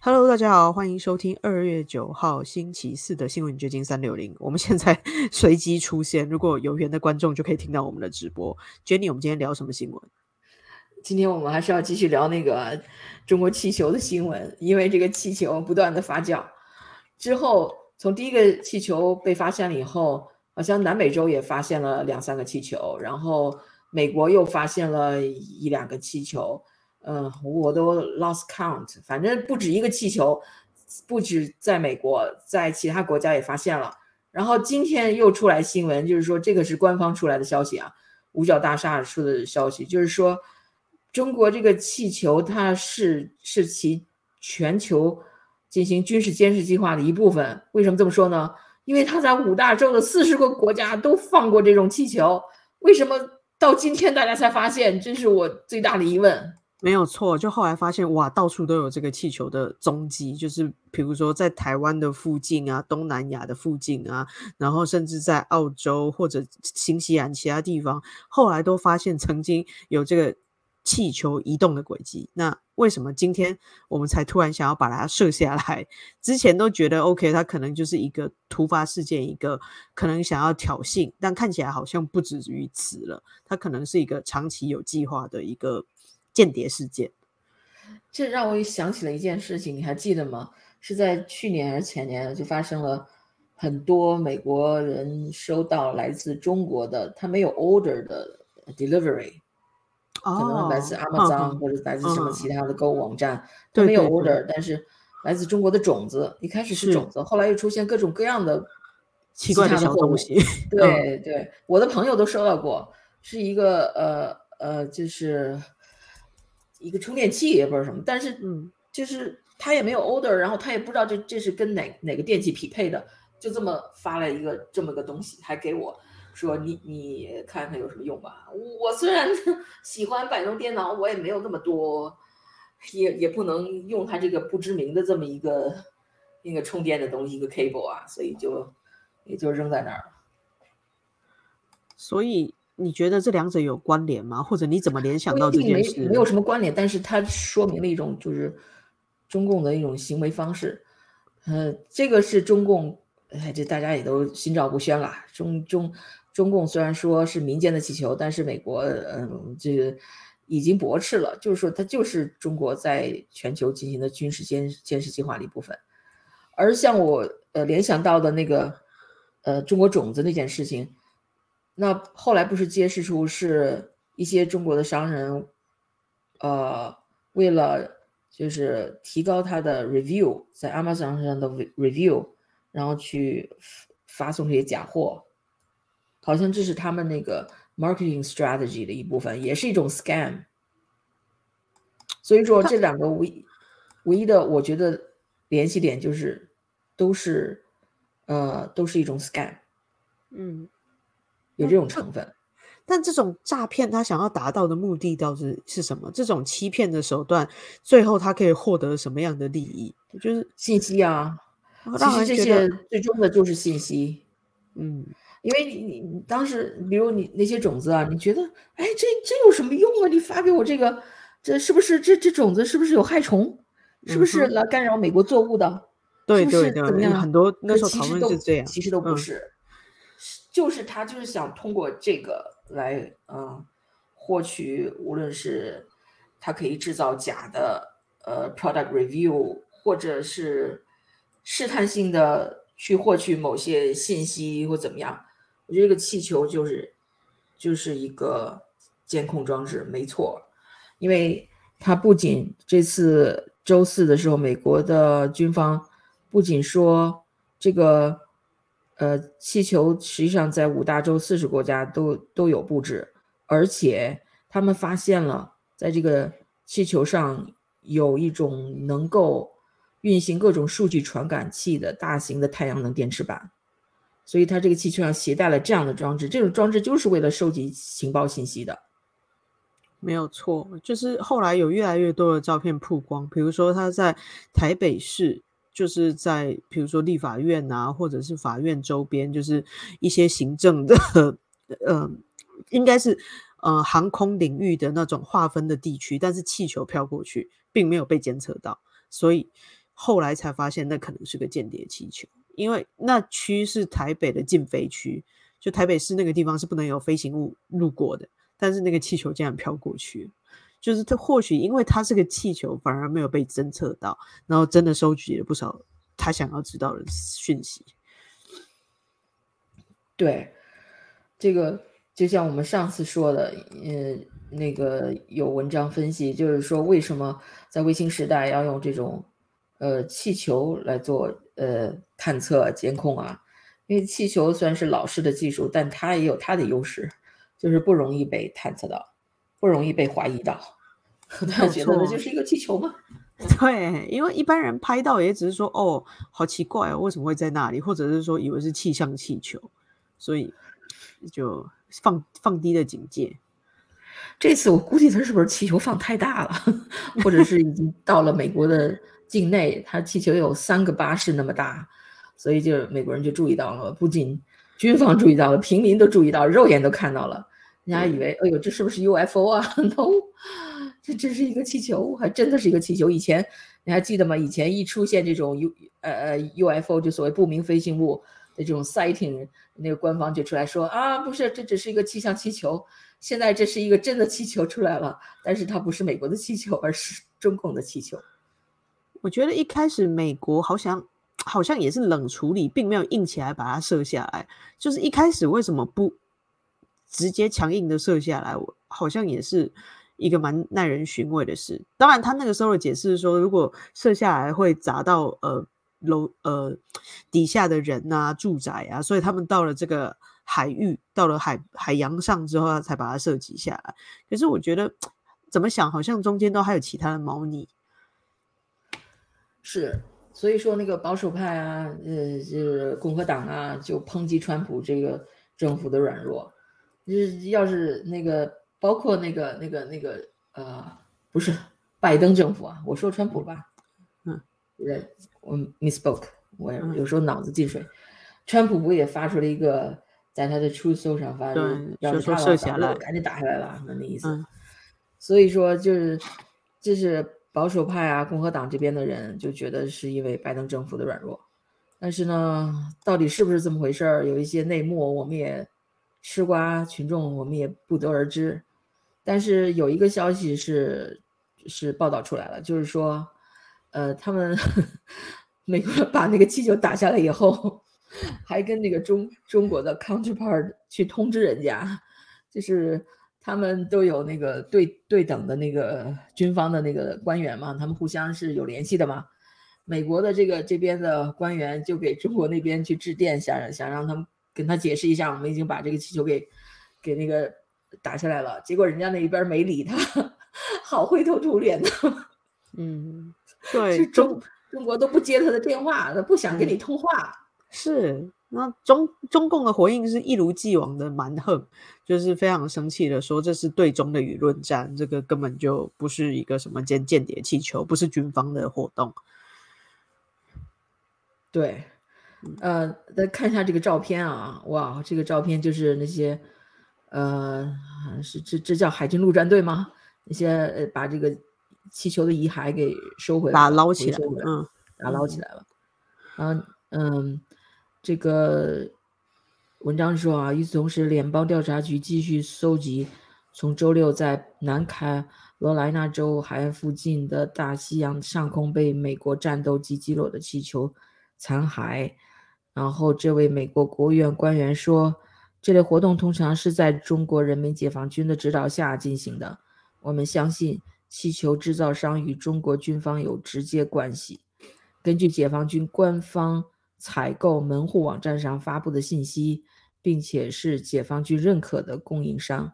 Hello，大家好，欢迎收听二月九号星期四的新闻掘金三六零。我们现在 随机出现，如果有缘的观众就可以听到我们的直播。Jenny，我们今天聊什么新闻？今天我们还是要继续聊那个中国气球的新闻，因为这个气球不断的发酵。之后，从第一个气球被发现了以后，好像南美洲也发现了两三个气球，然后美国又发现了一两个气球。嗯，我都 lost count，反正不止一个气球，不止在美国，在其他国家也发现了。然后今天又出来新闻，就是说这个是官方出来的消息啊，五角大厦出的消息，就是说中国这个气球它是是其全球进行军事监视计划的一部分。为什么这么说呢？因为它在五大洲的四十个国家都放过这种气球，为什么到今天大家才发现？这是我最大的疑问。没有错，就后来发现哇，到处都有这个气球的踪迹，就是比如说在台湾的附近啊，东南亚的附近啊，然后甚至在澳洲或者新西兰其他地方，后来都发现曾经有这个气球移动的轨迹。那为什么今天我们才突然想要把它射下来？之前都觉得 OK，它可能就是一个突发事件，一个可能想要挑衅，但看起来好像不止于此了。它可能是一个长期有计划的一个。间谍事件，这让我想起了一件事情，你还记得吗？是在去年还是前年，就发生了很多美国人收到来自中国的他没有 order 的 delivery，可能来自 Amazon 或者来自什么其他的购物网站，他没有 order，但是来自中国的种子，一开始是种子，后来又出现各种各样的奇怪的小东西。对对，我的朋友都收到过，是一个呃呃，就是。一个充电器也不知道什么，但是嗯，就是他也没有 order，然后他也不知道这这是跟哪哪个电器匹配的，就这么发了一个这么个东西，还给我说你你看看有什么用吧。我虽然 喜欢摆弄电脑，我也没有那么多，也也不能用它这个不知名的这么一个那个充电的东西一个 cable 啊，所以就也就扔在那儿了。所以。你觉得这两者有关联吗？或者你怎么联想到这件事？没没有什么关联，但是它说明了一种就是中共的一种行为方式。呃，这个是中共，哎，这大家也都心照不宣了。中中中共虽然说是民间的气球，但是美国嗯，这个已经驳斥了，就是说它就是中国在全球进行的军事监监视计划的一部分。而像我呃联想到的那个呃中国种子那件事情。那后来不是揭示出是一些中国的商人，呃，为了就是提高他的 review，在 Amazon 上的 review，然后去发送这些假货，好像这是他们那个 marketing strategy 的一部分，也是一种 scam。所以说这两个唯唯一的，我觉得联系点就是都是呃都是一种 scam。嗯。有这种成分，但这种诈骗他想要达到的目的到底是什么？这种欺骗的手段，最后他可以获得什么样的利益？就是信息啊，其实这些最终的就是信息。嗯，因为你你当时，比如你那些种子啊，你觉得，哎，这这有什么用啊？你发给我这个，这是不是这这种子是不是有害虫？是不是来干扰美国作物的？对对对，怎么样？很多那时候讨论是这样，其实都不是。就是他就是想通过这个来，嗯，获取无论是他可以制造假的呃 product review，或者是试探性的去获取某些信息或怎么样。我觉得这个气球就是就是一个监控装置，没错，因为它不仅这次周四的时候，美国的军方不仅说这个。呃，气球实际上在五大洲四十国家都都有布置，而且他们发现了在这个气球上有一种能够运行各种数据传感器的大型的太阳能电池板，所以它这个气球上携带了这样的装置，这种装置就是为了收集情报信息的，没有错。就是后来有越来越多的照片曝光，比如说他在台北市。就是在比如说立法院啊，或者是法院周边，就是一些行政的，呃，应该是呃航空领域的那种划分的地区，但是气球飘过去并没有被监测到，所以后来才发现那可能是个间谍气球，因为那区是台北的禁飞区，就台北市那个地方是不能有飞行物路过的，但是那个气球竟然飘过去，就是它或许因为它是个气球，反而没有被侦测到，然后真的收集了不少他想要知道的讯息。对，这个就像我们上次说的，嗯，那个有文章分析，就是说为什么在卫星时代要用这种呃气球来做呃探测监控啊？因为气球虽然是老式的技术，但它也有它的优势，就是不容易被探测到，不容易被怀疑到。大家觉得那就是一个气球吗？对，因为一般人拍到也只是说哦，好奇怪哦，为什么会在那里？或者是说以为是气象气球。所以就放放低了警戒。这次我估计他是不是气球放太大了，或者是已经到了美国的境内，他气球有三个巴士那么大，所以就美国人就注意到了，不仅军方注意到了，平民都注意到，肉眼都看到了。人家以为，哎呦，这是不是 UFO 啊？No，这这是一个气球，还真的是一个气球。以前你还记得吗？以前一出现这种 U 呃呃 UFO，就所谓不明飞行物。的这种 sighting，那个官方就出来说啊，不是，这只是一个气象气球。现在这是一个真的气球出来了，但是它不是美国的气球，而是中共的气球。我觉得一开始美国好像好像也是冷处理，并没有硬起来把它射下来。就是一开始为什么不直接强硬的射下来？我好像也是一个蛮耐人寻味的事。当然，他那个时候的解释是说，如果射下来会砸到呃。楼呃底下的人呐，住宅啊，所以他们到了这个海域，到了海海洋上之后，他才把它设计下来。可是我觉得怎么想，好像中间都还有其他的猫腻。是，所以说那个保守派啊，呃，就是共和党啊，就抨击川普这个政府的软弱。就是要是那个包括那个那个那个呃，不是拜登政府啊，我说川普吧，嗯，对。我 misspoke，我有时候脑子进水。川普不也发出了一个在他的 True s o 上发，让他射下来，赶紧打下来了，那那意思。所以说，就是就是保守派啊，共和党这边的人就觉得是因为拜登政府的软弱。但是呢，到底是不是这么回事儿？有一些内幕，我们也吃瓜群众我们也不得而知。但是有一个消息是是报道出来了，就是说。呃，他们 美国把那个气球打下来以后，还跟那个中中国的 counterpart 去通知人家，就是他们都有那个对对等的那个军方的那个官员嘛，他们互相是有联系的嘛。美国的这个这边的官员就给中国那边去致电，想想让他们跟他解释一下，我们已经把这个气球给给那个打下来了。结果人家那一边没理他，好灰头土脸的，嗯。对中中国都不接他的电话，他不想跟你通话。是，那中中共的回应是一如既往的蛮横，就是非常生气的说这是对中的舆论战，这个根本就不是一个什么间间谍气球，不是军方的活动。对，呃，再看一下这个照片啊，哇，这个照片就是那些，呃，是这这叫海军陆战队吗？那些呃，把这个。气球的遗骸给收回来，把捞起来，嗯，把捞起来了。嗯嗯，这个文章说啊，与此同时，联邦调查局继续搜集从周六在南卡罗来纳州海岸附近的大西洋上空被美国战斗机击落的气球残骸。然后，这位美国国务院官员说，这类活动通常是在中国人民解放军的指导下进行的。我们相信。气球制造商与中国军方有直接关系。根据解放军官方采购门户网站上发布的信息，并且是解放军认可的供应商。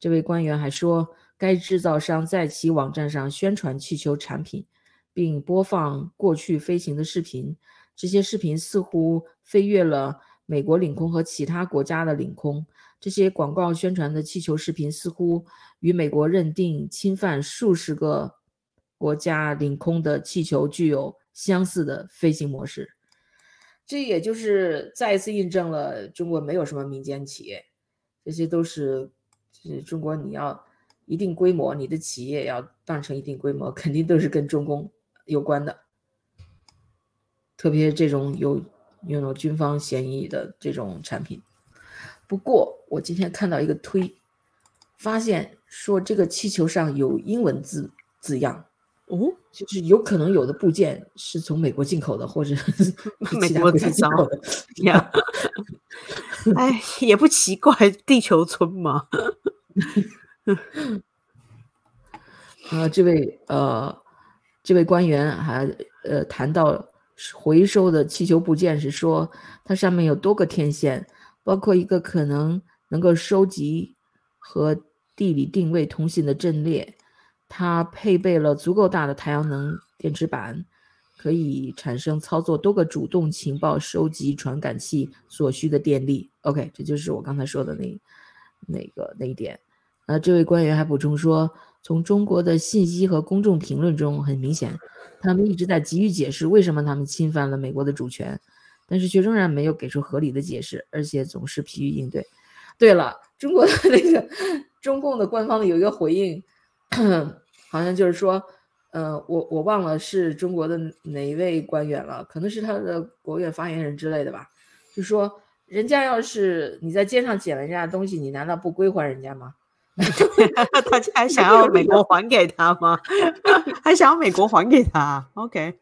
这位官员还说，该制造商在其网站上宣传气球产品，并播放过去飞行的视频。这些视频似乎飞越了美国领空和其他国家的领空。这些广告宣传的气球视频似乎与美国认定侵犯数十个国家领空的气球具有相似的飞行模式，这也就是再一次印证了中国没有什么民间企业，这些都是就是中国你要一定规模，你的企业要办成一定规模，肯定都是跟中共有关的。特别这种有有有军方嫌疑的这种产品。不过我今天看到一个推，发现说这个气球上有英文字字样。哦，就是有可能有的部件是从美国进口的，或者 美国制造的呀。哎，也不奇怪，地球村嘛。啊，这位呃，这位官员还呃谈到回收的气球部件时说，它上面有多个天线，包括一个可能能够收集和地理定位通信的阵列。它配备了足够大的太阳能电池板，可以产生操作多个主动情报收集传感器所需的电力。OK，这就是我刚才说的那那个那一点。呃，这位官员还补充说，从中国的信息和公众评论中，很明显，他们一直在急于解释为什么他们侵犯了美国的主权，但是却仍然没有给出合理的解释，而且总是疲于应对。对了，中国的那个中共的官方有一个回应。好像就是说，呃，我我忘了是中国的哪一位官员了，可能是他的国务院发言人之类的吧。就说人家要是你在街上捡了人家的东西，你难道不归还人家吗？他还想要美国还给他吗？还想要美国还给他？OK，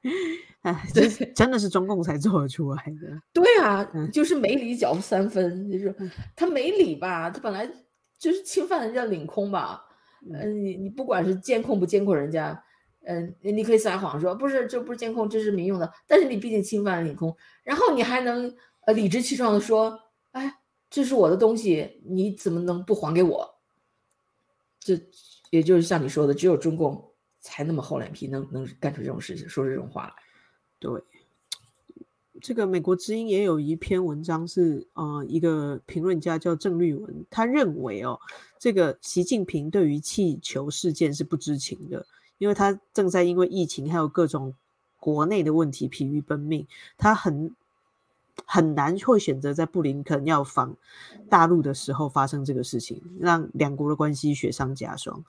哎，这真的是中共才做得出来的。对啊，就是没理缴三分，就是他没理吧？他本来就是侵犯人家领空吧？嗯，你你不管是监控不监控人家，嗯，你可以撒谎说不是，这不是监控，这是民用的。但是你毕竟侵犯了领空，然后你还能呃理直气壮的说，哎，这是我的东西，你怎么能不还给我？这也就是像你说的，只有中共才那么厚脸皮，能能干出这种事情，说这种话来。对。这个美国之音也有一篇文章是，呃，一个评论家叫郑律文，他认为哦，这个习近平对于气球事件是不知情的，因为他正在因为疫情还有各种国内的问题疲于奔命，他很很难会选择在布林肯要访大陆的时候发生这个事情，让两国的关系雪上加霜，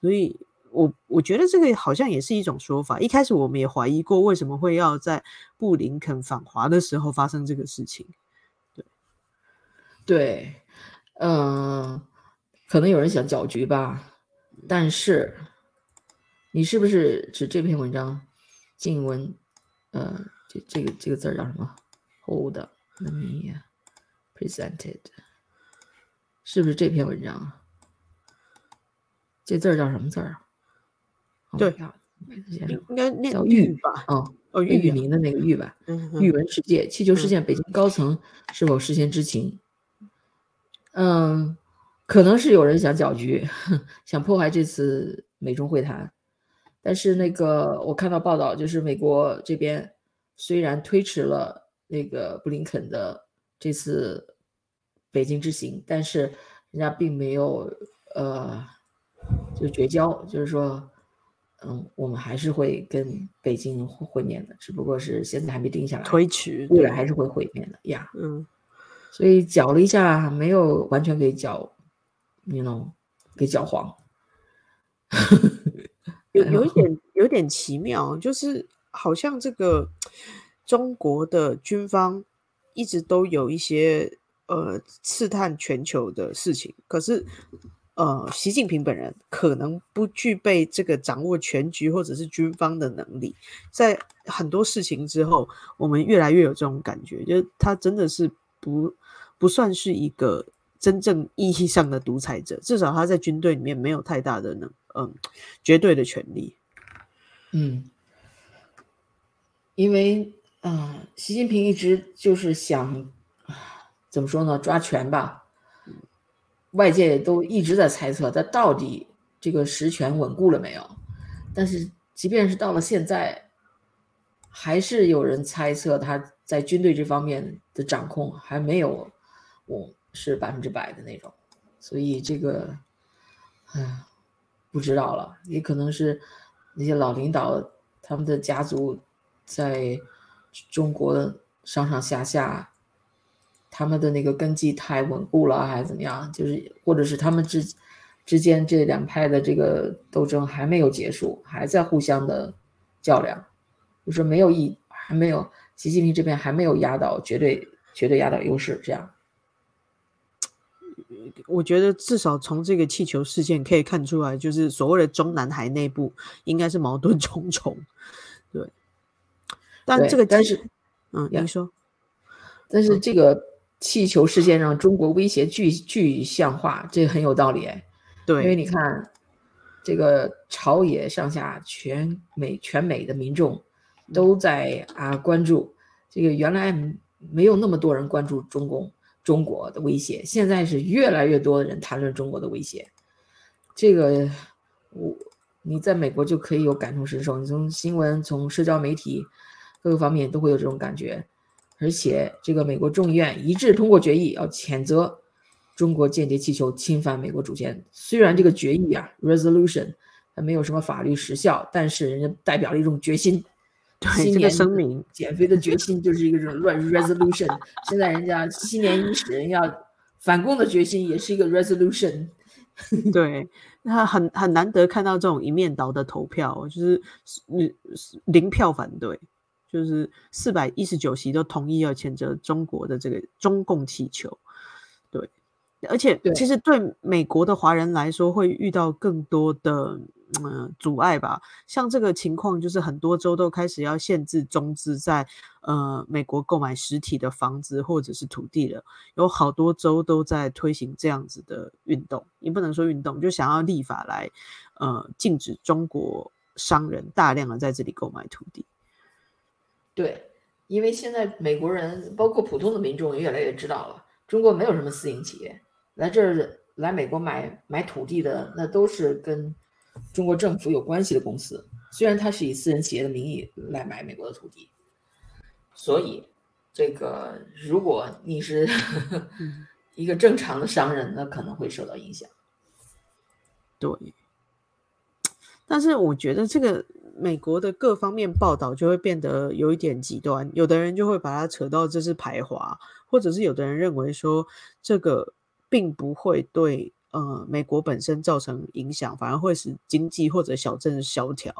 所以。我我觉得这个好像也是一种说法。一开始我们也怀疑过，为什么会要在布林肯访华的时候发生这个事情？对，对，嗯，可能有人想搅局吧。但是，你是不是指这篇文章？静文，呃，这这个这个字儿叫什么？Hold the me presented，是不是这篇文章啊？这字儿叫什么字儿啊？对，应该念叫玉吧？哦哦，玉玉林的那个玉吧。嗯，玉文世界气球事件，北京高层是否事先知情？嗯，可能是有人想搅局，想破坏这次美中会谈。但是那个我看到报道，就是美国这边虽然推迟了那个布林肯的这次北京之行，但是人家并没有呃就绝交，就是说。嗯，我们还是会跟北京会面的，只不过是现在还没定下来，推迟，未来还是会会面的呀。嗯，所以搅了一下，没有完全给搅，you know，给搅黄。有有一点有点奇妙，就是好像这个中国的军方一直都有一些呃刺探全球的事情，可是。呃，习近平本人可能不具备这个掌握全局或者是军方的能力，在很多事情之后，我们越来越有这种感觉，就是他真的是不不算是一个真正意义上的独裁者，至少他在军队里面没有太大的能，嗯，绝对的权利。嗯，因为啊，习近平一直就是想怎么说呢，抓权吧。外界都一直在猜测他到底这个实权稳固了没有，但是即便是到了现在，还是有人猜测他在军队这方面的掌控还没有我是百分之百的那种，所以这个，哎，不知道了，也可能是那些老领导他们的家族在中国的上上下下。他们的那个根基太稳固了，还是怎么样？就是，或者是他们之之间这两派的这个斗争还没有结束，还在互相的较量，就是没有一还没有习近平这边还没有压倒绝对绝对压倒优势，这样。我觉得至少从这个气球事件可以看出来，就是所谓的中南海内部应该是矛盾重重。对，但这个但是，嗯，你说，但是这个气球事件让中国威胁具具象化，这很有道理哎。对，因为你看，这个朝野上下全美全美的民众都在啊关注这个，原来没有那么多人关注中共。中国的威胁，现在是越来越多的人谈论中国的威胁。这个，我你在美国就可以有感同身受，你从新闻、从社交媒体各个方面都会有这种感觉。而且，这个美国众议院一致通过决议，要谴责中国间谍气球侵犯美国主权。虽然这个决议啊，resolution 它没有什么法律时效，但是人家代表了一种决心。对这个声明，减肥的决心就是一个这种乱 resolution。现在人家新年伊始，人要反攻的决心也是一个 resolution。对，那很很难得看到这种一面倒的投票，就是零零票反对，就是四百一十九席都同意要谴责中国的这个中共气球。对，而且其实对美国的华人来说，会遇到更多的。嗯，阻碍吧。像这个情况，就是很多州都开始要限制中资在呃美国购买实体的房子或者是土地了。有好多州都在推行这样子的运动，你不能说运动，就想要立法来呃禁止中国商人大量的在这里购买土地。对，因为现在美国人包括普通的民众也越来越知道了，中国没有什么私营企业来这儿来美国买买土地的，那都是跟。中国政府有关系的公司，虽然它是以私人企业的名义来买美国的土地，所以这个如果你是一个正常的商人，那可能会受到影响。对，但是我觉得这个美国的各方面报道就会变得有一点极端，有的人就会把它扯到这是排华，或者是有的人认为说这个并不会对。呃，美国本身造成影响，反而会使经济或者小镇萧条，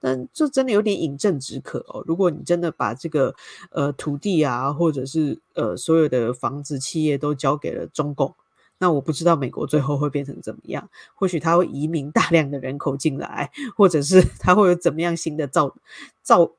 但这真的有点饮鸩止渴哦。如果你真的把这个呃土地啊，或者是呃所有的房子、企业都交给了中共，那我不知道美国最后会变成怎么样。或许他会移民大量的人口进来，或者是他会有怎么样新的造造。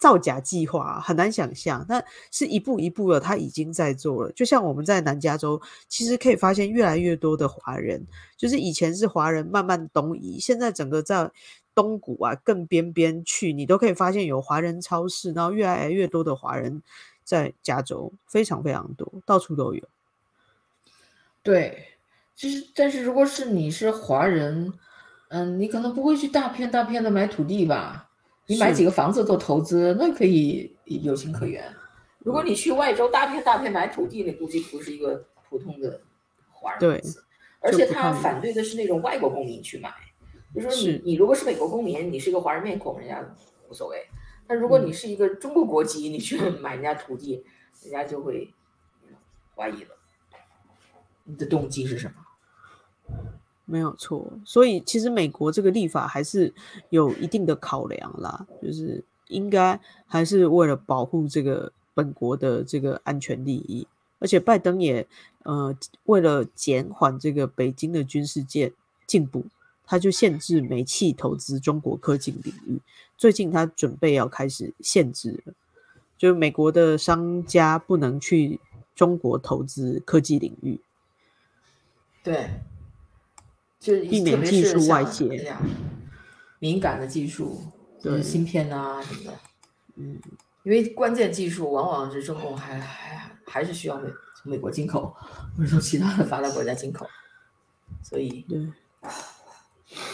造假计划很难想象，但是一步一步的，他已经在做了。就像我们在南加州，其实可以发现越来越多的华人，就是以前是华人慢慢东移，现在整个在东谷啊更边边去，你都可以发现有华人超市，然后越来越多的华人在加州，非常非常多，到处都有。对，其实但是如果是你是华人，嗯，你可能不会去大片大片的买土地吧？你买几个房子做投资，那可以有情可原。如果你去外州大片大片买土地，那估计不是一个普通的华人对，而且他反对的是那种外国公民去买。就说你你如果是美国公民，你是一个华人面孔，人家无所谓。但如果你是一个中国国籍，你去买人家土地，人家就会怀疑了。你的动机是什么？没有错，所以其实美国这个立法还是有一定的考量啦，就是应该还是为了保护这个本国的这个安全利益，而且拜登也呃为了减缓这个北京的军事界进步，他就限制煤气投资中国科技领域。最近他准备要开始限制了，就美国的商家不能去中国投资科技领域。对。就避免技术外泄，敏感的技术，就是芯片啊什么的，嗯，因为关键技术往往是中共还还还是需要美从美国进口，或者从其他的发达国家进口，所以，对，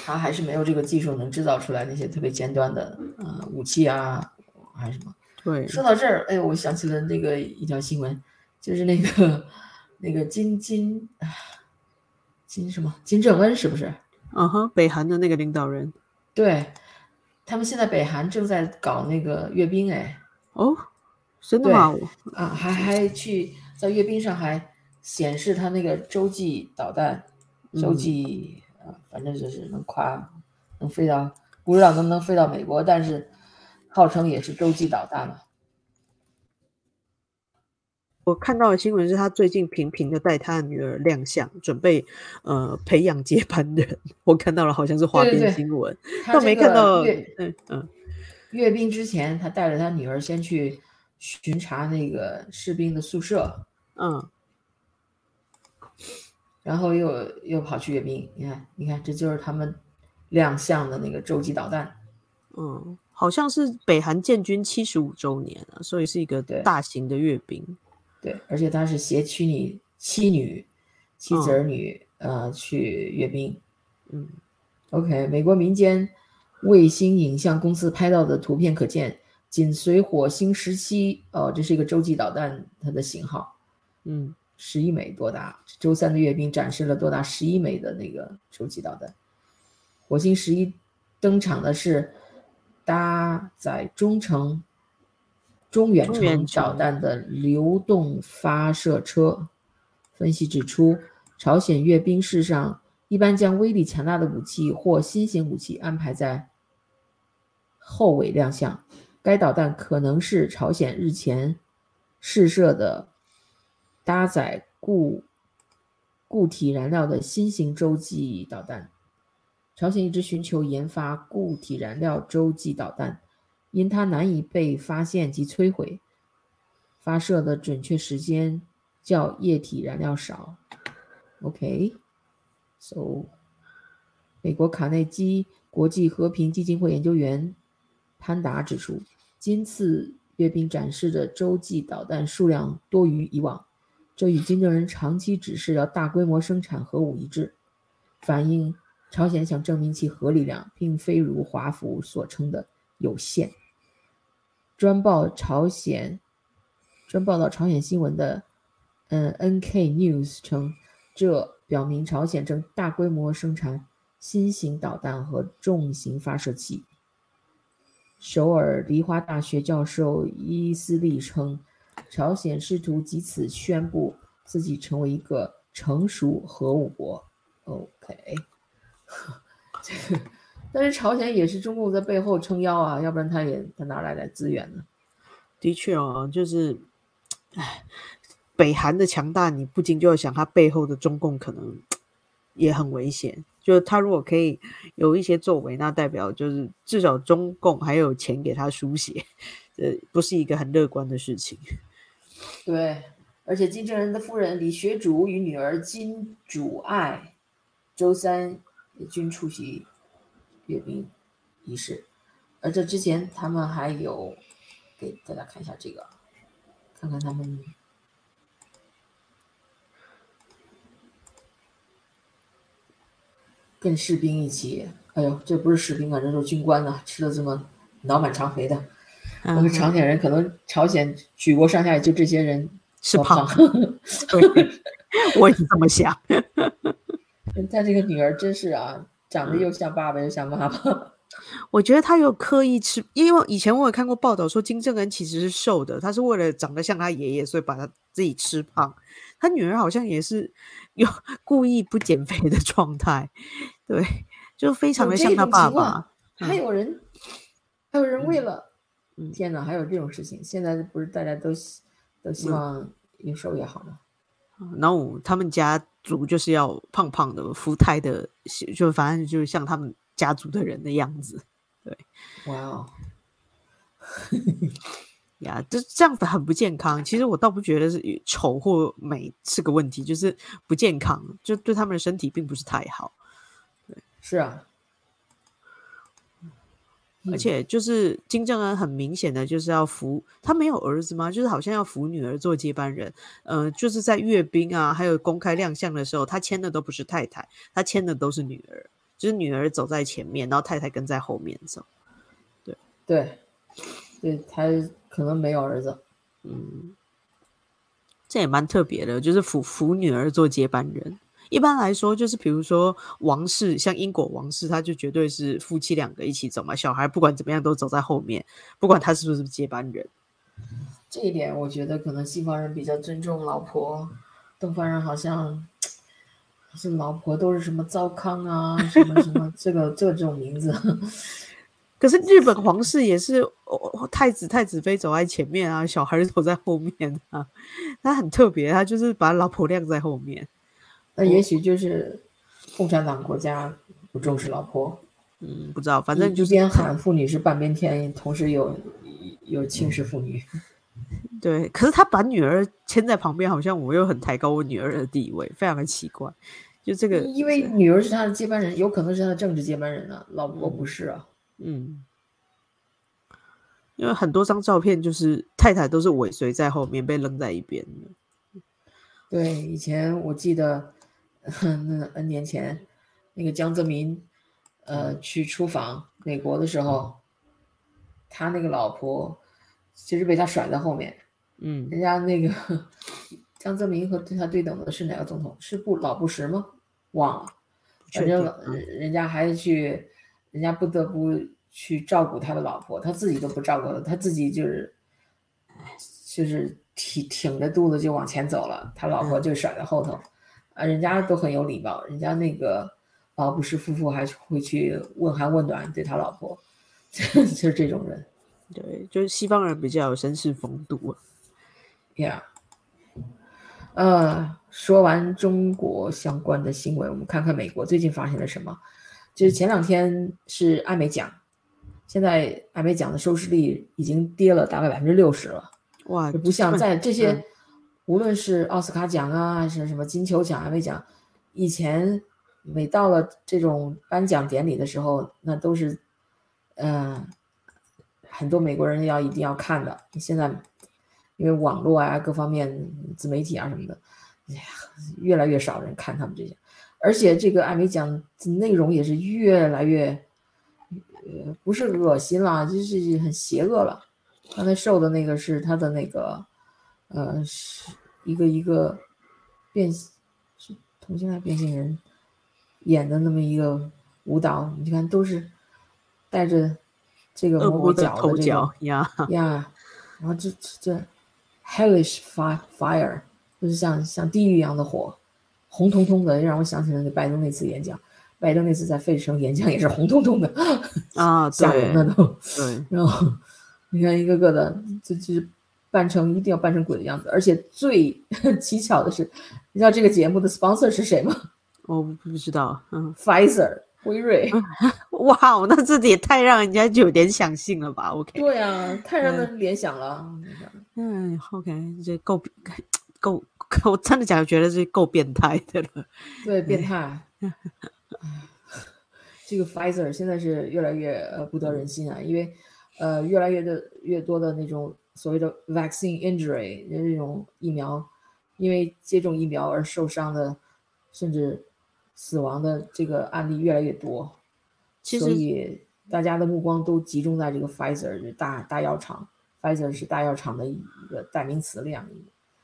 他还是没有这个技术能制造出来那些特别尖端的呃武器啊，还是什么？对，说到这儿，哎，我想起了那个一条新闻，就是那个那个金金。金什么？金正恩是不是？嗯哼，北韩的那个领导人。对，他们现在北韩正在搞那个阅兵，哎，哦，真的吗？啊，还还去在阅兵上还显示他那个洲际导弹，洲际啊，反正就是能跨，能飞到，不知道能不能飞到美国，但是号称也是洲际导弹嘛。我看到的新闻是他最近频频的带他的女儿亮相，准备呃培养接班人。我看到了，好像是花边新闻，倒没看到。嗯嗯，阅兵之前，他带着他女儿先去巡查那个士兵的宿舍，嗯，然后又又跑去阅兵。你看，你看，这就是他们亮相的那个洲际导弹。嗯，好像是北韩建军七十五周年啊，所以是一个大型的阅兵。对，而且他是携妻女、妻女、妻子儿女，呃，去阅兵。嗯，OK，美国民间卫星影像公司拍到的图片可见，紧随火星十七，哦，这是一个洲际导弹，它的型号，嗯，十一枚多达。周三的阅兵展示了多达十一枚的那个洲际导弹。火星十一登场的是搭载中程。中远程导弹的流动发射车分析指出，朝鲜阅兵式上一般将威力强大的武器或新型武器安排在后尾亮相。该导弹可能是朝鲜日前试射的搭载固固体燃料的新型洲际导弹。朝鲜一直寻求研发固体燃料洲际导弹。因它难以被发现及摧毁，发射的准确时间较液体燃料少。OK，So，美国卡内基国际和平基金会研究员潘达指出，今次阅兵展示的洲际导弹数量多于以往，这与金正恩长期指示要大规模生产核武一致，反映朝鲜想证明其核力量并非如华府所称的有限。专报朝鲜，专报道朝鲜新闻的，嗯，NK News 称，这表明朝鲜正大规模生产新型导弹和重型发射器。首尔梨花大学教授伊斯利称，朝鲜试图借此宣布自己成为一个成熟核武国。OK，这个。但是朝鲜也是中共在背后撑腰啊，要不然他也他哪来的资源呢？的确哦，就是，哎，北韩的强大，你不禁就要想，他背后的中共可能也很危险。就是他如果可以有一些作为，那代表就是至少中共还有钱给他输血，这不是一个很乐观的事情。对，而且金正恩的夫人李学竹与女儿金主爱周三也均出席。阅兵仪式，而这之前他们还有给大家看一下这个，看看他们跟士兵一起，哎呦，这不是士兵啊，这是军官啊，吃的这么脑满肠肥的。我们朝鲜人可能朝鲜举国上下也就这些人是胖，我也这么想。他这个女儿真是啊。长得又像爸爸又像妈妈，我觉得他有刻意吃，因为以前我有看过报道说金正恩其实是瘦的，他是为了长得像他爷爷，所以把他自己吃胖。他女儿好像也是有 故意不减肥的状态，对，就非常的像他爸爸。还有人，还有人为了，天哪，还有这种事情！现在不是大家都都希望越瘦越好吗？然后他们家族就是要胖胖的、福胎的，就反正就是像他们家族的人的样子。对，哇哦，呀，这这样子很不健康。其实我倒不觉得是丑或美是个问题，就是不健康，就对他们的身体并不是太好。对，是啊。而且就是金正恩很明显的就是要扶他没有儿子吗？就是好像要扶女儿做接班人。呃，就是在阅兵啊，还有公开亮相的时候，他签的都不是太太，他签的都是女儿，就是女儿走在前面，然后太太跟在后面走。对对对，他可能没有儿子。嗯，这也蛮特别的，就是扶扶女儿做接班人。一般来说，就是比如说王室，像英国王室，他就绝对是夫妻两个一起走嘛，小孩不管怎么样都走在后面，不管他是不是接班人。这一点，我觉得可能西方人比较尊重老婆，东方人好像是老婆都是什么糟糠啊，什么什么这个这这种名字。可是日本皇室也是，哦、太子太子妃走在前面啊，小孩走在后面啊，他很特别，他就是把老婆晾在后面。那也许就是共产党国家不重视老婆，嗯，不知道，反正就是边喊妇女是半边天，同时有有轻视妇女。对。可是他把女儿牵在旁边，好像我又很抬高我女儿的地位，非常的奇怪。就这个，因为女儿是他的接班人，有可能是他的政治接班人啊，老婆不是啊。嗯，因为很多张照片就是太太都是尾随在后面，被扔在一边的。对，以前我记得 那 N 年前，那个江泽民呃去出访美国的时候，他那个老婆其实被他甩在后面。嗯，人家那个 江泽民和对他对等的是哪个总统？是布老布什吗？忘了，反正老人家还去，人家不得不去照顾他的老婆，他自己都不照顾了，他自己就是就是挺挺着肚子就往前走了，他老婆就甩在后头，啊，人家都很有礼貌，人家那个啊布什夫妇还会去问寒问暖对他老婆，就是这种人对，就是西方人比较有绅士风度啊。，Yeah。呃，说完中国相关的新闻，我们看看美国最近发生了什么。就是前两天是艾美奖，现在艾美奖的收视率已经跌了大概百分之六十了，哇，就不像在这些嗯，无论是奥斯卡奖啊，还是什么金球奖、艾美奖，以前每到了这种颁奖典礼的时候，那都是，嗯、很多美国人要一定要看的。现在因为网络啊，各方面自媒体啊什么的，哎呀，越来越少人看他们这些，而且这个艾美奖内容也是越来越，呃，不是恶心了，就是很邪恶了。刚才受的那个是他的那个，呃，是一个一个变是同性恋变性人演的那么一个舞蹈，你看都是带着这个魔鬼角的这头角个呀，呀，然后这这这 hellish fire fire 就是像像地狱一样的火，红彤彤的，让我想起了那拜登那次演讲。拜登那次在费城演讲也是红彤彤的，啊，吓对人的都。对，然后你看一个个的，就就是扮成一定要扮成鬼的样子，而且最 蹊跷的是，你知道这个节目的 sponsor 是谁吗我不知道，嗯，？Pfizer 辉瑞。哇，哦那这也太让人家就有点想信了吧？OK，对啊，太让人联想了。嗯，OK，这够够够，我真的假的觉得这够变态的了。对，变态。这个 Pfizer 现在是越来越呃不得人心啊，因为呃越来越的越多的那种所谓的 vaccine injury 就是这种疫苗，因为接种疫苗而受伤的，甚至死亡的这个案例越来越多，所以大家的目光都集中在这个 Pfizer 这大大药厂，Pfizer 是大药厂的一个代名词的样子。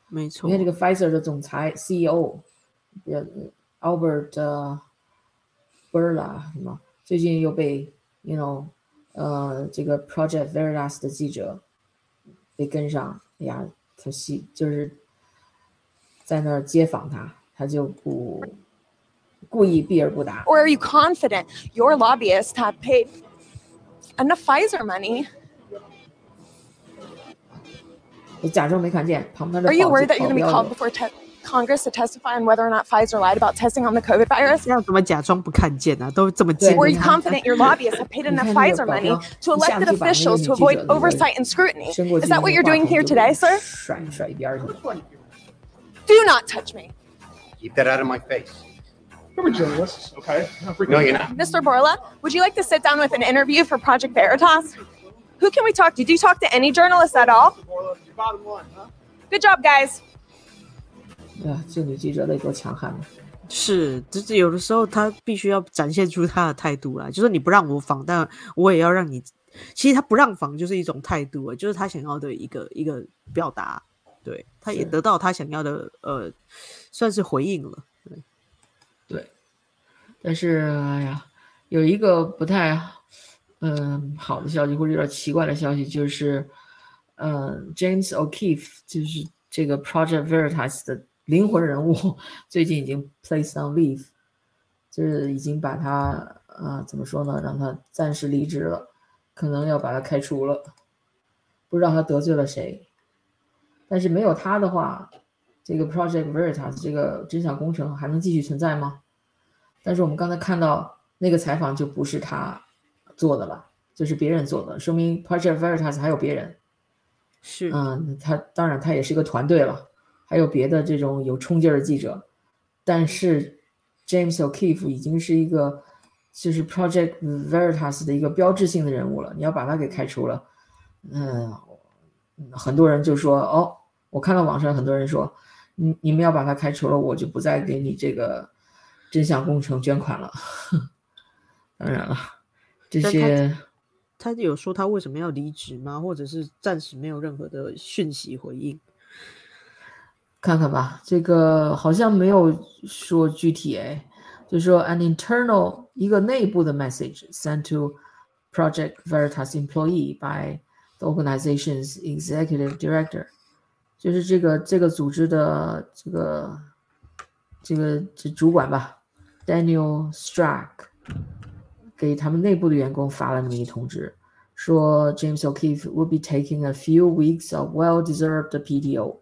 没错你看，这个 Pfizer 的总裁 CEO，呃，Albert 呃 Burla 什么，最近又被 you know，呃，这个 Project Veritas 的记者被跟上，哎呀，他西就是在那儿接访他，他就不故意避而不答。Or are you confident your lobbyists have paid enough Pfizer money? 我假装没看见，旁边的 Are you worried that you're going to be called before te- Congress to testify on whether or not Pfizer lied about testing on the COVID virus? 这样怎么假装不看见啊？都这么近对 Or are 了 you 你看 confident your lobbyists have paid 你 enough 看那个 Pfizer 保 money 镖 to 一下 elected 子就把那个 officials 女 to 记 avoid 者那个 oversight and scrutiny? 伸过去 Is that 那 what 个 you're 话 doing 筒 here 就 today, sir? 甩甩一边儿去了。 Do not touch me. Keep that out of my face. We're journalists, okay? Not freaking No, you're not. Mr. Borla, would you like to sit down with an interview for Project Veritas? Who can we talk to? Do you talk to any journalists at all? Your bottom line, huh? Good job, guys. 啊，这女记者得多强悍啊！是，就是有的时候她必须要展现出她的态度来，就是你不让我访，但我也要让你。其实他不让访就是一种态度啊，就是他想要的一个一个表达，对，他也得到他想要的呃，算是回应了。对，但是哎呀，有一个不太嗯好的消息，或者有点奇怪的消息，就是嗯，James O'Keefe 就是这个 Project Veritas 的灵魂人物，最近已经 placed on leave，就是已经把他呃怎么说呢，让他暂时离职了。可能要把他开除了，不知道他得罪了谁。但是没有他的话，这个 Project Veritas 这个真相工程还能继续存在吗？但是我们刚才看到那个采访就不是他做的了，就是别人做的，说明 Project Veritas 还有别人。是，嗯，他当然他也是一个团队了，还有别的这种有冲劲儿的记者。但是 James O'Keefe 已经是一个就是 Project Veritas 的一个标志性的人物了，你要把他给开除了，嗯，很多人就说哦，我看到网上很多人说，你你们要把他开除了，我就不再给你这个真相工程捐款了。当然了，这些他有说他为什么要离职吗？或者是暂时没有任何的讯息回应？看看吧，这个好像没有说具体哎，就说 an internal 一个内部的 message sent to Project Veritas employee by the organization's executive director，就是这个这个组织的这个这个这主管吧，Daniel Strack 给他们内部的员工发了那么一通知，说 James O'Keefe will be taking a few weeks of well-deserved PTO。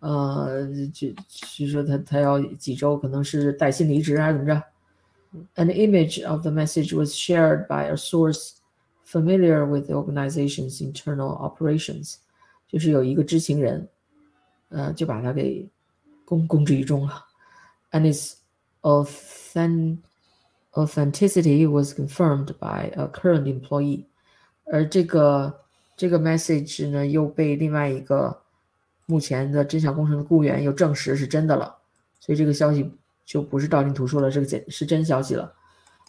呃，就据说他他要几周，可能是带薪离职还是怎么着？An image of the message was shared by a source familiar with the organization's internal operations，就是有一个知情人，呃，就把他给公公之于众了。And its authentic authenticity was confirmed by a current employee，而这个这个 message 呢，又被另外一个 目前的真相工程的雇员又证实是真的了，所以这个消息就不是道听途说了，这个简是真消息了。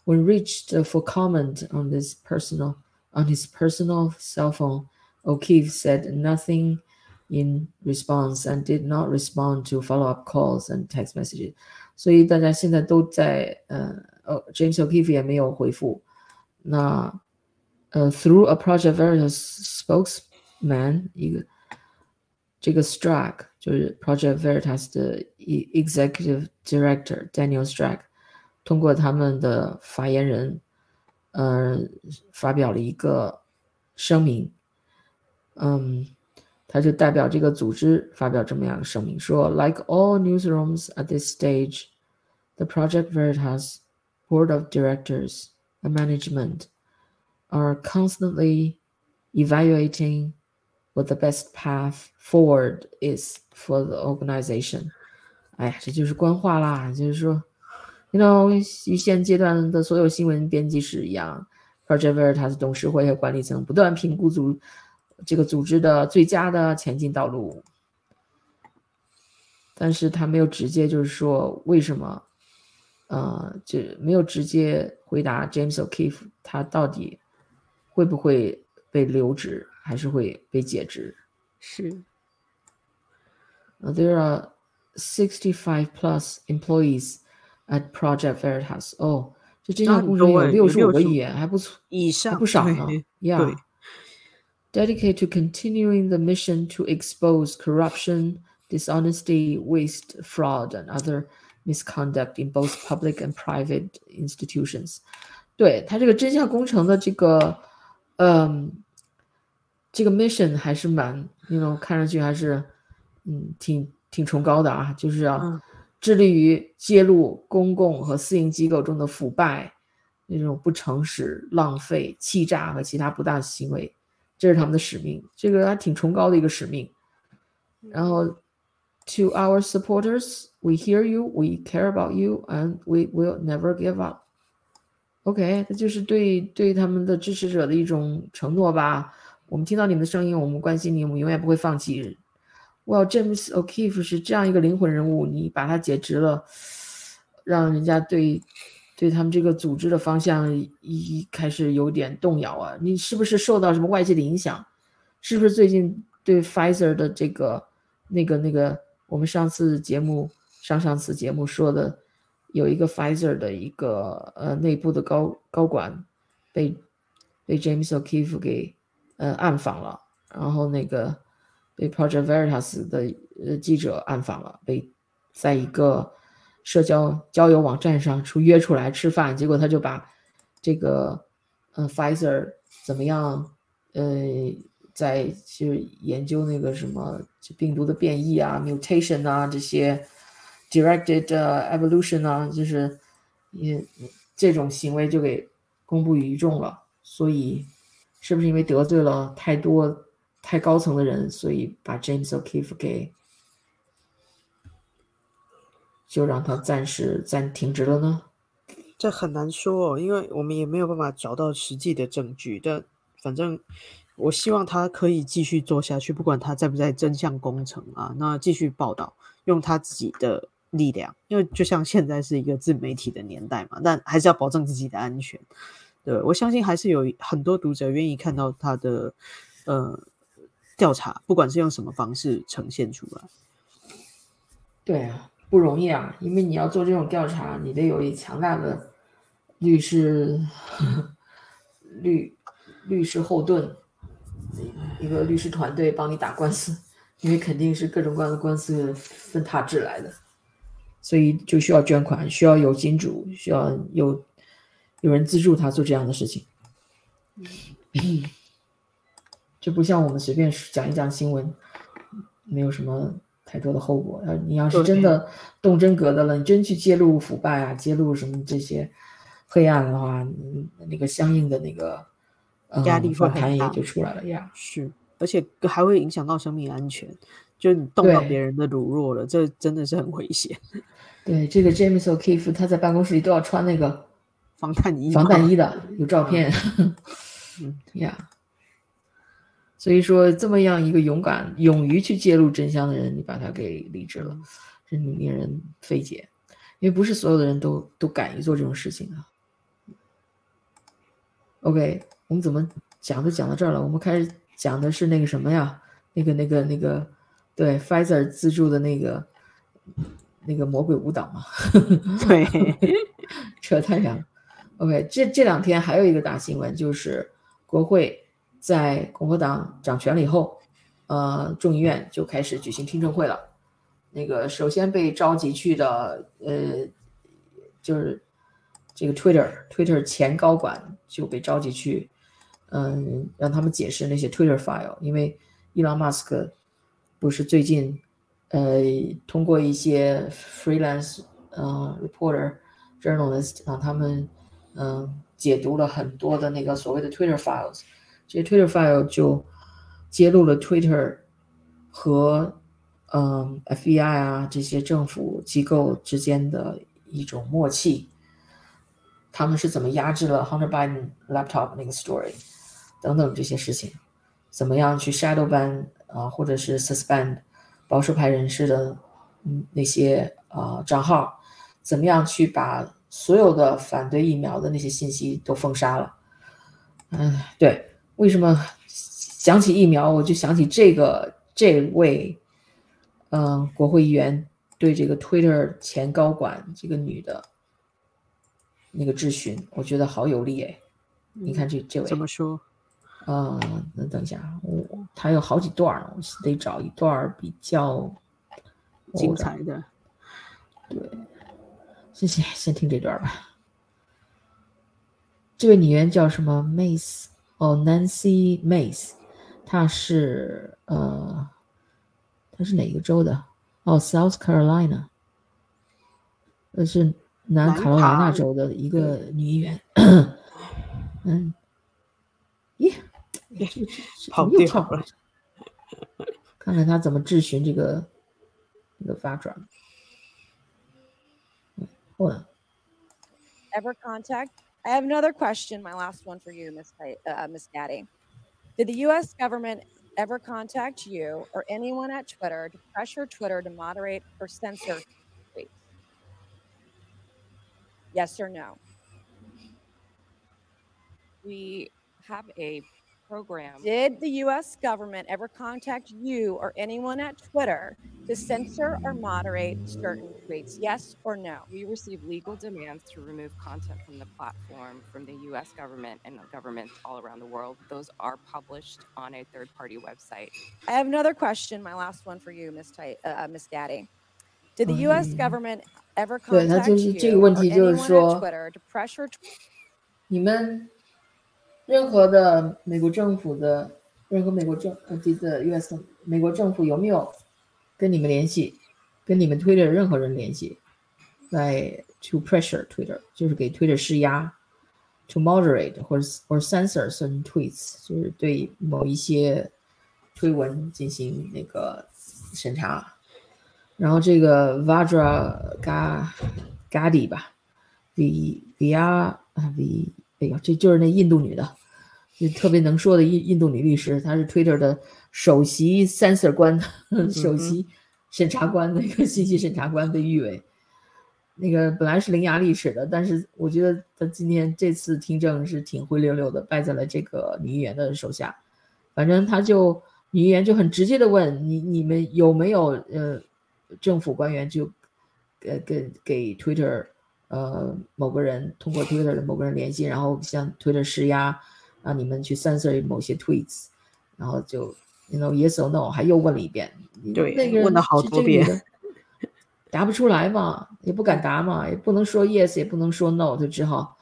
When reached for comment on this personal on his personal cell phone, O'Keefe said nothing in response and did not respond to follow-up calls and text messages。所以大家现在都在呃呃，James O'Keefe 也没有回复。那呃，through a Project Veritas spokesman 一个。 这个 Strack 就是 Project Veritas 的 Executive Director Daniel Strack，通过他们的发言人，呃，发表了一个声明。嗯，他就代表这个组织发表这么样的声明，说，Like all newsrooms at this stage, the Project Veritas Board of Directors and management are constantly evaluating what the best path forward is for the organization。哎呀，这就是官话啦，就是说，you know，与现阶段的所有新闻编辑室一样，Project Veritas 董事会和管理层不断评估组这个组织的最佳的前进道路。但是他没有直接就是说为什么，呃，就没有直接回答 James O'Keefe 他到底会不会被留职。还是会被解职。是。Uh, there are 65 plus employees at Project Veritas. 哦，这真相工程有六十五个亿，还不错，以上还不少呢。Yeah. Dedicated to continuing the mission to expose corruption, dishonesty, waste, fraud, and other misconduct in both public and private institutions. 对他这个真相工程的这个，嗯。 这个 mission 还是蛮，那种看上去还是，嗯，挺挺崇高的啊，就是要致力于揭露公共和私营机构中的腐败、那种不诚实、浪费、欺诈和其他不当行为，这是他们的使命，这个还挺崇高的一个使命。然后，To our supporters, we hear you, we care about you, and we will never give up. OK，这就是对对他们的支持者的一种承诺吧。我们听到你们的声音，我们关心你，我们永远不会放弃。哇，James O'Keefe 是这样一个灵魂人物，你把他解职了，让人家对对他们这个组织的方向一开始有点动摇啊！你是不是受到什么外界的影响？是不是最近对 Pfizer 的这个那个那个，我们上次节目上上次节目说的，有一个 Pfizer 的一个呃内部的高高管被被 James O'Keefe 给。呃，暗访了，然后那个被 Project Veritas 的呃记者暗访了，被在一个社交交友网站上出约出来吃饭，结果他就把这个呃 Pfizer 怎么样，呃，在就研究那个什么就病毒的变异啊、mutation 啊这些 directed evolution 啊，就是也这种行为就给公布于众了。所以，是不是因为得罪了太多太高层的人，所以把 James O'Keefe 给就让他暂时暂停职了呢？这很难说哦，因为我们也没有办法找到实际的证据。但反正我希望他可以继续做下去，不管他在不在真相工程啊，那继续报道，用他自己的力量。因为就像现在是一个自媒体的年代嘛，但还是要保证自己的安全。对我相信还是有很多读者愿意看到他的呃调查，不管是用什么方式呈现出来。对啊。不容易啊，因为你要做这种调查，你得有一强大的律师 律律师后盾，一个律师团队帮你打官司，因为肯定是各种各样的官司分他治来的，所以就需要捐款，需要有金主，需要有有人资助他做这样的事情，就不像我们随便讲一讲新闻，没有什么。太多的后果，要你要是真的动真格的了，你真去揭露腐败啊，揭露什么这些黑暗的话，那个相应的那个压力会很大，也就出来了呀。是，而且还会影响到生命安全，就你动到别人的乳弱了，这真的是很危险。对，这个 James O'Keefe 他在办公室里都要穿那个防弹衣，防弹衣的，有照片。嗯 呀。所以说，这么样一个勇敢、勇于去揭露真相的人，你把他给离职了，真令人费解。因为不是所有的人都都敢于做这种事情啊。OK，我们怎么讲都讲到这儿了，我们开始讲的是那个什么呀？那个、那个、那个，对，Pfizer 资助的那个那个魔鬼舞蹈嘛？对，扯太远了。OK，这这两天还有一个大新闻，就是国会。在共和党掌权了以后，呃，众议院就开始举行听证会了。那个首先被召集去的，呃，就是这个 Twitter，Twitter 前高管就被召集去，嗯，让他们解释那些 Twitter file。因为伊朗马斯克不是最近，呃，通过一些 freelance，呃，reporter journalist 让他们，嗯，解读了很多的那个所谓的 Twitter files。这些 Twitter file 就揭露了 Twitter 和嗯 FBI 啊这些政府机构之间的一种默契，他们是怎么压制了 Hunter Biden laptop 那个 story 等等这些事情，怎么样去 shadow ban 啊或者是 suspend 保守派人士的嗯那些啊账号，怎么样去把所有的反对疫苗的那些信息都封杀了？嗯，对。为什么想起疫苗，我就想起这个这位，嗯，国会议员对这个 Twitter 前高管这个女的那个质询，我觉得好有力哎。你看这这位怎么说？啊，那等一下，我他有好几段，我得找一段比较精彩的。对，先先先听这段吧。这位女员叫什么？Mace。哦，Nancy Mace，她是呃，她是哪个州的？哦，South Carolina，呃，是南卡罗来纳州的一个女议员。嗯，咦，跑掉了。看看她怎么质询这个这个发转。嗯，Ever contact I have another question. My last one for you, Miss uh, Miss Daddy. Did the U.S. government ever contact you or anyone at Twitter to pressure Twitter to moderate or censor tweets? Yes or no? We have a program. Did the U.S. government ever contact you or anyone at Twitter to censor or moderate certain tweets? Yes or no? We receive legal demands to remove content from the platform from the U.S. government and governments all around the world. Those are published on a third-party website. I have another question. My last one for you, Miss Ty- uh, Miss Daddy. Did the U.S. government ever contact you or anyone at Twitter to pressure? 你们任何的美国政府的任何美国政，我记得 U.S. 美国政府有没有跟你们联系，跟你们 Twitter 任何人联系，来 to pressure Twitter，就是给 Twitter 施压，to moderate 或者 or censor certain tweets，就是对某一些推文进行那个审查。然后这个 Vajra Ga Gadi 吧，V V R 啊 V，哎呀，这就是那印度女的，就特别能说的印印度女律师，她是 Twitter 的首席 censor 官，首席审查官，那个信息审查官被誉为。那个本来是伶牙俐齿的，但是我觉得她今天这次听证是挺灰溜溜的，败在了这个女议员的手下。反正他就女议员就很直接的问你：你们有没有呃政府官员就给给给 Twitter 呃某个人通过 Twitter 的某个人联系，然后向 Twitter 施压，让你们去 censor 某些 tweets，然后就 you know yes or no，还又问了一遍。对那个问了好这多遍答不出来嘛，也不敢答嘛，也不能说 yes，也不能说 no，就只好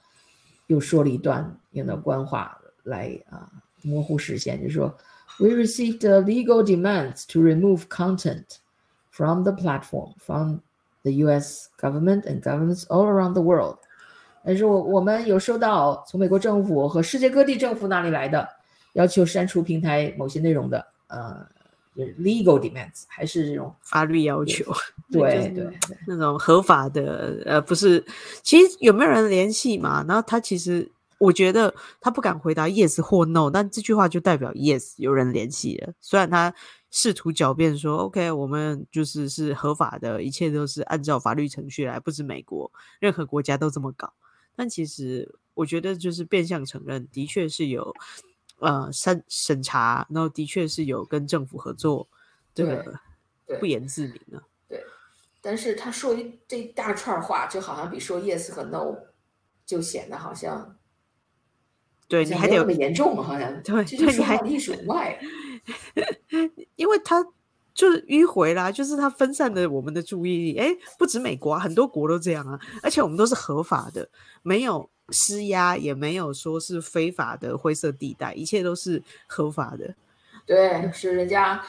又说了一段用的官话来啊模糊视线，就说 We received legal demands to remove content from the platform from the U.S. government and governments all around the world。但是我我们有收到从美国政府和世界各地政府那里来的要求删除平台某些内容的呃就是 legal demands，还是这种法律要求，对对对。那种合法的，呃，不是，其实有没有人联系嘛？然后他其实，我觉得他不敢回答 yes 或 no，但这句话就代表 yes 有人联系了。虽然他试图狡辩说 OK，我们就是是合法的，一切都是按照法律程序来，不止美国，任何国家都这么搞。但其实我觉得就是变相承认，的确是有呃审审查，然后的确是有跟政府合作，这个不言自明啊。但是他说一这一大串话，就好像比说 yes 和 no 就显得好像对，你还得有么严重，好像对这就对你还说到艺术外。因为他就是迂回啦，就是他分散了我们的注意力。哎，不止美国啊，很多国都这样啊，而且我们都是合法的，没有施压，也没有说是非法的灰色地带，一切都是合法的。对，是人家，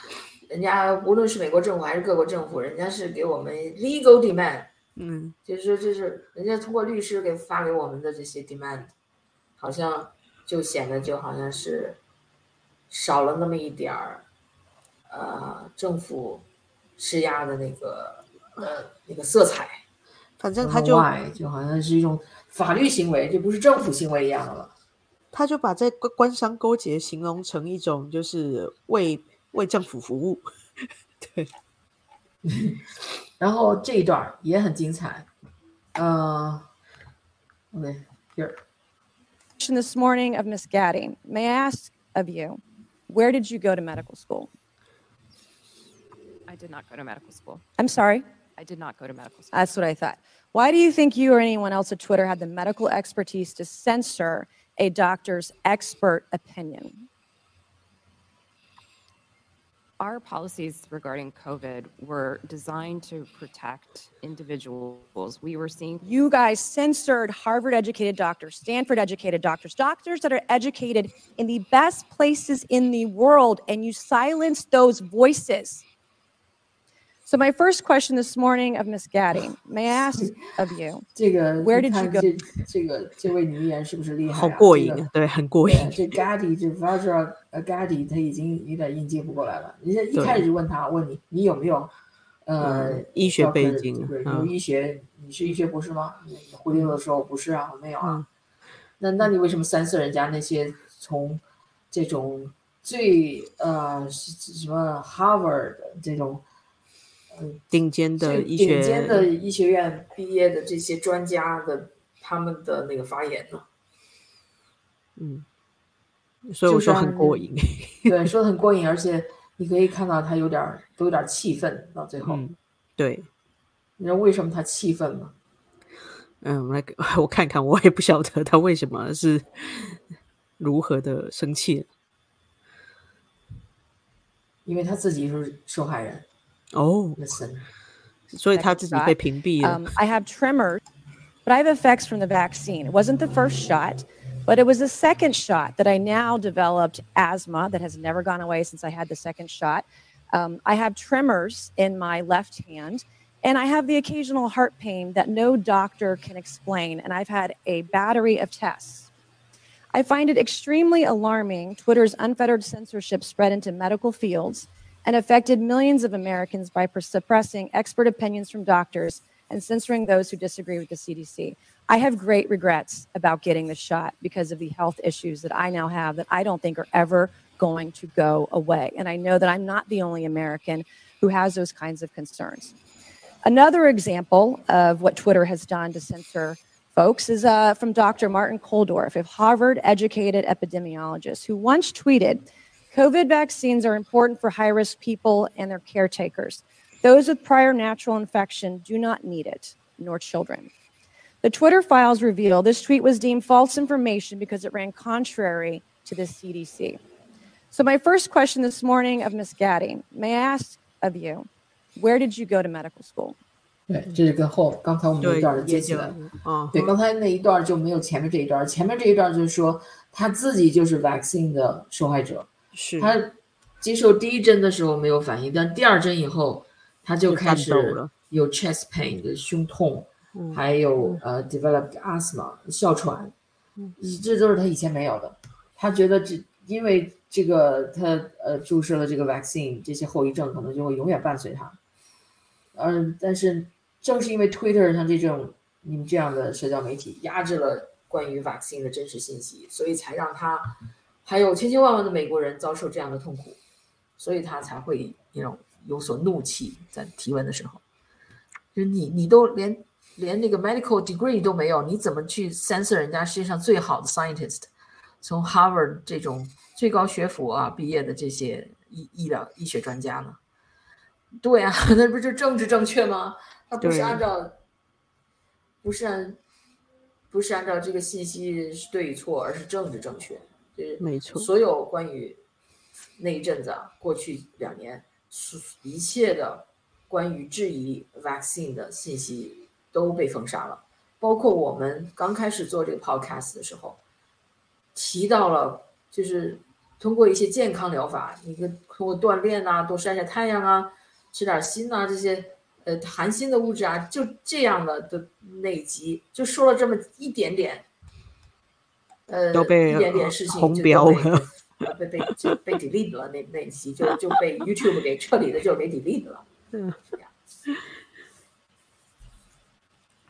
人家无论是美国政府还是各国政府，人家是给我们 legal demand，嗯，就是说这是人家通过律师给发给我们的这些 demand，好像就显得就好像是少了那么一点儿，呃，政府施压的那个呃那个色彩。反正他就就好像是一种法律行为，就不是政府行为一样的了。他就把这官官商勾结形容成一种就是为为政府服务。对，然后这一段也很精彩，呃，OK，here，Question this morning of Miss Gaddy. May I ask of you, where did you go to medical school? I did not go to medical school. I'm sorry. I did not go to medical school. That's what I thought. Why do you think you or anyone else at Twitter had the medical expertise to censor a doctor's expert opinion? Our policies regarding COVID were designed to protect individuals. We were seeing You guys censored Harvard educated doctors, Stanford educated doctors, doctors that are educated in the best places in the world, and you silenced those voices. So, my first question this morning of Miss Gaddy, may I ask of you, 这个 Where 你 did you 看 go? 这这个这位女艺人是不是厉害、啊？好过这个瘾啊，对，很过对瘾。这 Gaddy 这 Vajra 呃 Gaddy 他已经有点应接不过来了。人家一对开始就问他，问你你有没有呃嗯医学背 doctor 景 degree，嗯有医学，你是医学博士吗？你回流的时候不是啊，我没有啊。嗯那那你为什么三色人家那些从这种最呃是什么 Harvard 的这种顶尖的医学顶尖的，医学院毕业的这些专家的他们的那个发言呢？嗯，所以我说很过瘾。对，说的很过瘾，而且你可以看到他有点儿都有点气愤到最后。嗯，对，你知道为什么他气愤吗？嗯，我来 我看看，我也不晓得他为什么是如何的生气因为他自己是受害人。Oh, listen. So it had to um, I have tremors, but I have effects from the vaccine. It wasn't the first shot, but it was the second shot that I now developed asthma that has never gone away since I had the second shot. Um, I have tremors in my left hand, and I have the occasional heart pain that no doctor can explain. And I've had a battery of tests. I find it extremely alarming Twitter's unfettered censorship spread into medical fields and affected millions of Americans by suppressing expert opinions from doctors and censoring those who disagree with the CDC. I have great regrets about getting the shot because of the health issues that I now have that I don't think are ever going to go away. And I know that I'm not the only American who has those kinds of concerns. Another example of what Twitter has done to censor folks is uh, from Dr. Martin Koldorf, a Harvard educated epidemiologist, who once tweeted COVID vaccines are important for high risk people and their caretakers. Those with prior natural infection do not need it, nor children. The Twitter files reveal this tweet was deemed false information because it ran contrary to the CDC. So, my first question this morning of Ms. Gaddy, may I ask of you, where did you go to medical school? 对，这是跟后刚才我们那一对段儿接也有起来。嗯对，刚才那一段儿就没有前面这一段儿，前面这一段儿就是说他自己就是 vaccine 的受害者， 是。他接受第一针的时候没有反应，但第二针以后他就开始有 chest pain 的胸痛，嗯。还有呃 developed asthma 哮喘，这都是他以前没有的。他觉得这因为这个他呃注射了这个 vaccine，这些后遗症可能就会永远伴随他。嗯，但是正是因为 Twitter 像这种你们这样的社交媒体压制了关于 vaccine 的真实信息，所以才让他还有千千万万的美国人遭受这样的痛苦，所以他才会那种有所怒气在提问的时候，就是你你都连连那个 medical degree 都没有，你怎么去 censor 人家世界上最好的 scientist，从 Harvard 这种最高学府啊毕业的这些医医疗医学专家呢？对啊，那不就政治正确吗？他不是按照，不是按，不是按照这个信息是对与错，而是政治正确。就是没错。所有关于那一阵子啊，过去两年，所一切的关于质疑 vaccine 的信息都被封杀了，包括我们刚开始做这个 podcast 的时候，提到了就是通过一些健康疗法，一个通过锻炼啊，多晒晒太阳啊，吃点锌啊这些呃含锌的物质啊，就这样的的那一集就说了这么一点点，呃，都被一点点事情红标被被被就被 delete 了，那那一期就就被 YouTube 给彻底的就给 delete 了。嗯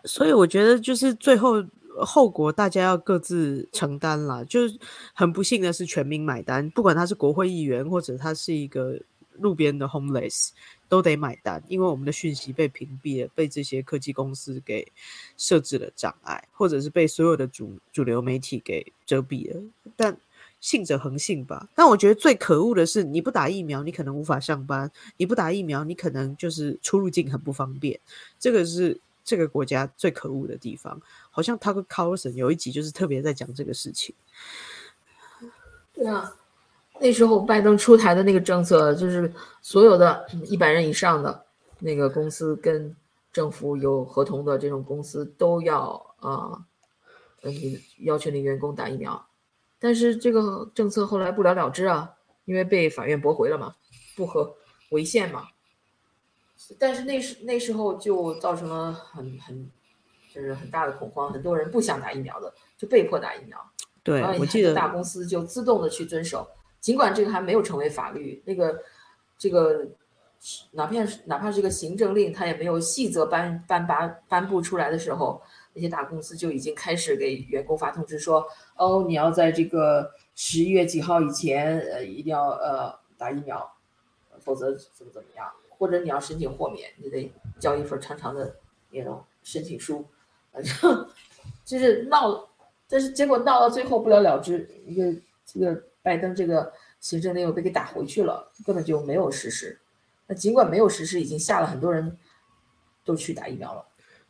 所以我觉得就是最后后果大家要各自承担了。就是很不幸的是，全民买单，不管他是国会议员或者他是一个路边的 homeless，都得买单，因为我们的讯息被屏蔽了，被这些科技公司给设置了障碍，或者是被所有的主主流媒体给遮蔽了。但信者恒信吧。但我觉得最可恶的是，你不打疫苗，你可能无法上班；你不打疫苗，你可能就是出入境很不方便。这个是这个国家最可恶的地方。好像 Tucker Carlson 有一集就是特别在讲这个事情。对啊，那时候拜登出台的那个政策，就是所有的一百人以上的那个公司跟政府有合同的这种公司都要啊，呃，你要求你员工打疫苗。但是这个政策后来不了了之啊，因为被法院驳回了嘛，不合违宪嘛。但是那时那时候就造成了很很就是很大的恐慌，很多人不想打疫苗的就被迫打疫苗。对，我记得大公司就自动的去遵守，尽管这个还没有成为法律，那个这个哪怕哪怕是个行政令，它也没有细则颁颁颁颁布出来的时候，那些大公司就已经开始给员工发通知说，哦，你要在这个十一月几号以前，呃，一定要呃打疫苗，否则怎么怎么样，或者你要申请豁免，你得交一份长长的那种申请书，反正 就是闹。但是结果闹到最后不了了之，一个这个拜登这个行政令又被给打回去了，根本就没有实施。那尽管没有实施，已经吓了很多人都去打疫苗了。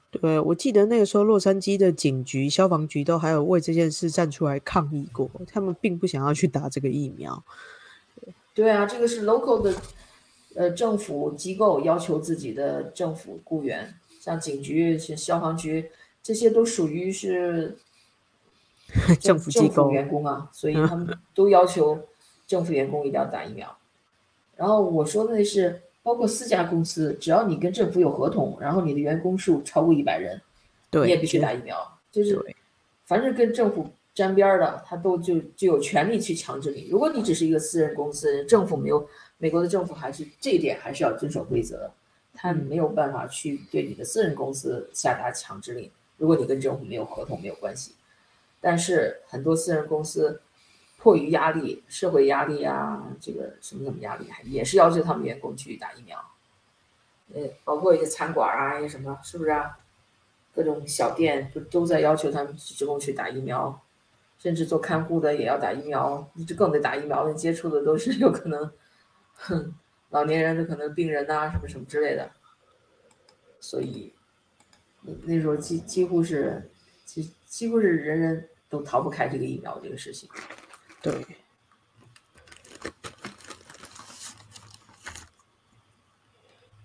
对，我记得那个时候洛杉矶的警局、消防局都还有为这件事站出来抗议过，他们并不想要去打这个疫苗。对啊，这个是 local 的呃政府机构要求自己的政府雇员，像警局、像消防局，这些都属于是 政府机构员工啊，所以他们都要求政府员工一定要打疫苗。然后我说的是，包括四家公司，只要你跟政府有合同，然后你的员工数超过一百人，你也必须打疫苗。就是凡是跟政府沾边儿的，他都就就有权利去强制你。如果你只是一个私人公司，政府没有，美国的政府还是这一点还是要遵守规则，他没有办法去对你的私人公司下达强制令。如果你跟政府没有合同，没有关系。但是很多私人公司迫于压力、社会压力啊，这个什么什么压力，也是要求他们员工去打疫苗。呃，包括一些餐馆啊，一些什么，是不是啊？各种小店都都在要求他们职工去打疫苗，甚至做看护的也要打疫苗，这更得打疫苗了。接触的都是 有可能，哼，老年人的可能病人呐，什么什么之类的。所以那那时候几几乎是几几乎是人人。都逃不开这个疫苗这个事情，对。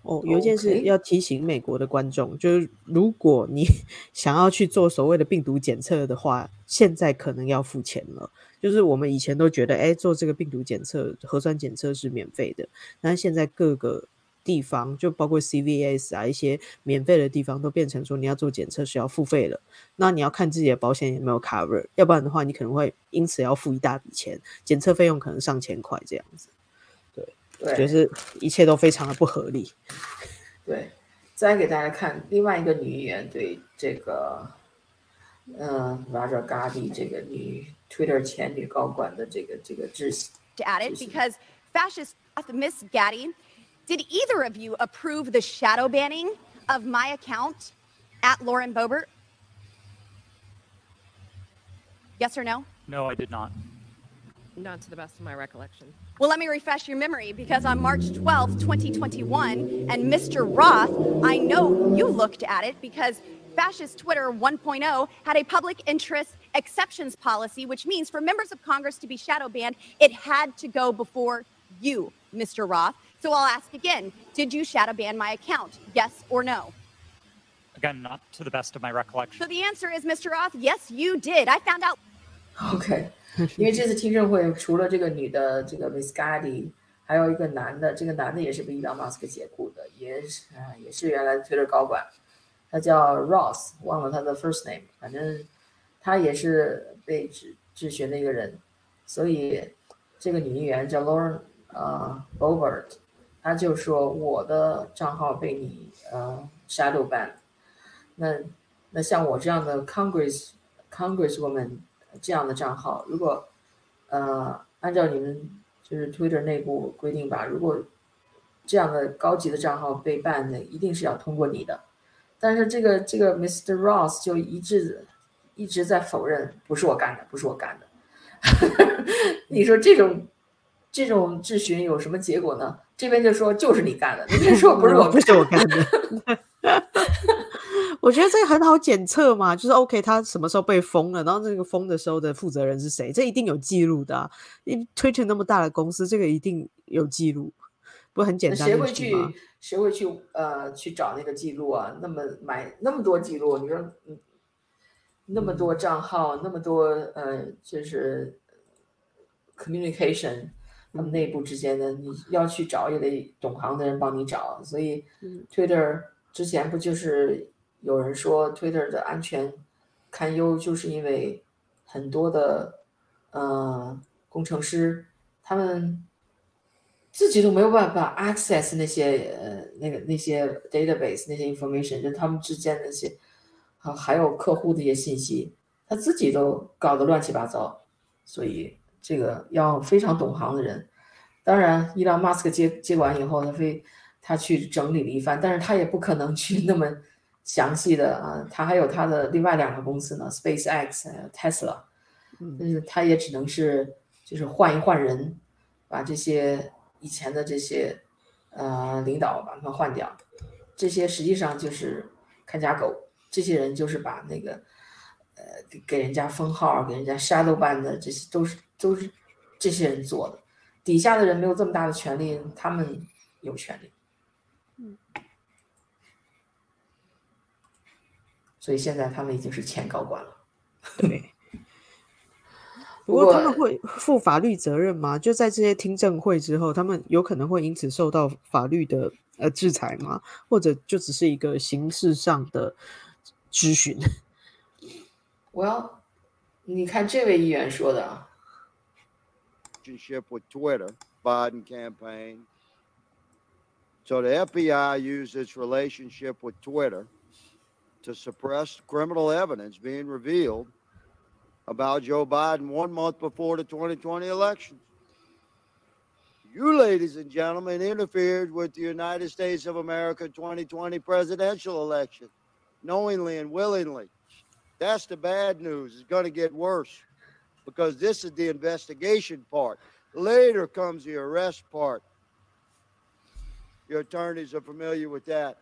哦，有一件事要提醒美国的观众，就是如果你 想要去做所谓的病毒检测的话，现在可能要付钱了。就是我们以前都觉得，哎，做这个病毒检测、核酸检测是免费的，但是现在各个。地方就包括 CVS 啊，一些免费的地方都变成说你要做检测是要付费了。那你要看自己的保险有没有 cover，要不然的话你可能会因此要付一大笔钱，检测费用可能上千块这样子。对，对，就是一切都非常的不合理。对，再给大家看另外一个女议员对这个，嗯，Raja Gadi 这个女 Twitter 前女高管的这个这个致信。To add it because fascist Miss Gadi. Did either of you approve the shadow banning of my account at Lauren Bobert? Yes or no? No, I did not. Not to the best of my recollection. Well, let me refresh your memory because on March 12th, 2021, and Mr. Roth, I know you looked at it because Fascist Twitter 1.0 had a public interest exceptions policy, which means for members of Congress to be shadow banned, it had to go before you, Mr. Roth. So I'll ask again Did you shadow ban my account? Yes or no? Again, not to the best of my recollection. So the answer is, Mr. Roth, yes, you did. I found out. OK，因为这次听证会除了这个女的这个 Miss Gadi，还有一个男的，这个男的也是被伊朗马斯克解雇的，也是啊，也是原来的 Twitter 高管，他叫 Ross，忘了他的 first name，反正他也是被质质询的一个人，所以这个女议员叫 Lauren 呃 Bobert。 他就说我的账号被你呃 shadow ban，那那像我这样的 Congress Congresswoman 这样的账号，如果呃按照你们就是 Twitter 内部规定吧，如果这样的高级的账号被 ban 的，一定是要通过你的。但是这个这个 Mr. Ross 就一直一直在否认，不是我干的，不是我干的。你说这种这种质询有什么结果呢？这边就说就是你干的，那边说不是我，不是我干的。我觉得这个很好检测嘛，就是 OK，他什么时候被封了，然后这个封的时候的负责人是谁，这一定有记录的。你推成那么大的公司，这个一定有记录，不很简单？谁会去？谁会去？呃，去找那个记录啊？那么买那么多记录，你说，嗯，那么多账号，那么多呃，就是 communication。他们内部之间的，你要去找也得懂行的人帮你找，所以，Twitter 之前不就是有人说 Twitter 的安全堪忧，就是因为很多的呃工程师他们自己都没有办法 access 那些呃那个那些 database 那些 information，就他们之间那些还还有客户的一些信息，他自己都搞得乱七八糟，所以。这个要非常懂行的人，当然，伊朗马斯克接接管以后，他非他去整理了一番，但是他也不可能去那么详细的啊，他还有他的另外两个公司呢，Space X、Tesla，但是他也只能是就是换一换人，把这些以前的这些呃领导把他们换掉，这些实际上就是看家狗，这些人就是把那个呃给给人家封号、给人家 shadow ban 的，这些都是。都是这些人做的，底下的人没有这么大的权利，他们有权利。嗯，所以现在他们已经是前高管了。对，不 不过他们会负法律责任吗？就在这些听证会之后，他们有可能会因此受到法律的呃制裁吗？或者就只是一个形式上的咨询？我要，你看这位议员说的啊， relationship with Twitter, Biden campaign. So the FBI used its relationship with Twitter to suppress criminal evidence being revealed about Joe Biden one month before the 2020 election. You, ladies and gentlemen, interfered with the United States of America 2020 presidential election knowingly and willingly. That's the bad news. It's going to get worse because this is the investigation part. Later comes the arrest part. Your attorneys are familiar with that.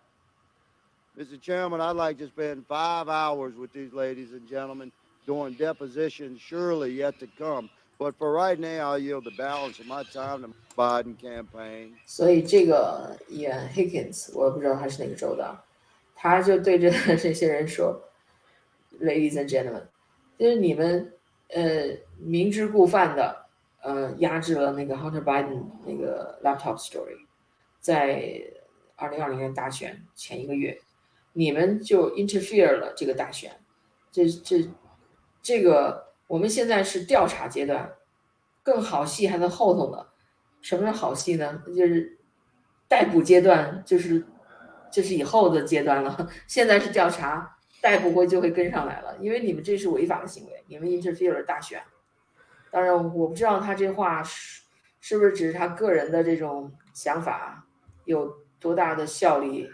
Mr. Chairman, I'd like to spend five hours with these ladies and gentlemen doing depositions, surely yet to come. But for right now, I'll yield the balance of my time to the Biden campaign. 所以这个议员 Higgins，我不知道他是哪个州的，他就对着这些人说 ，Ladies and gentlemen，就是你们呃明知故犯的呃压制了那个 Hunter Biden 那个 laptop story，在二零二零年大选前一个月，你们就 interfere 了这个大选，这这这个我们现在是调查阶段，更好戏还在后头呢。什么是好戏呢？就是逮捕阶段，就是就是以后的阶段了。现在是调查，逮捕会就会跟上来了，因为你们这是违法的行为，你们 interfere 了大选。当然，我不知道他这话是是不是只是他个人的这种想法，有多大的效力，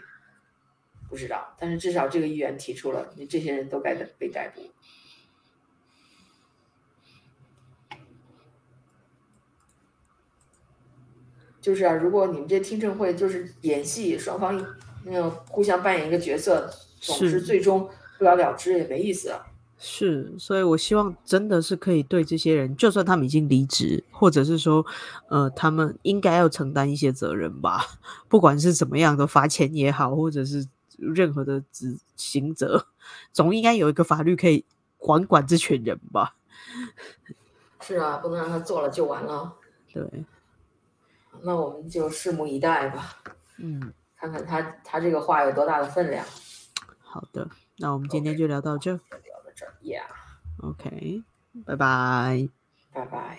不知道。但是至少这个议员提出了，你这些人都该被逮捕。就是啊，如果你们这听证会就是演戏，双方那个互相扮演一个角色，总是是最终不了了之，也没意思啊。是，所以我希望真的是可以对这些人，就算他们已经离职，或者是说，呃，他们应该要承担一些责任吧，不管是怎么样的罚钱也好，或者是任何的执行责，总应该有一个法律可以管管这群人吧？是啊，不能让他做了就完了。对，那我们就拭目以待吧，嗯，看看他他这个话有多大的分量。好的，那我们今天就聊到这聊到这，Yeah，，OK，拜拜。拜拜。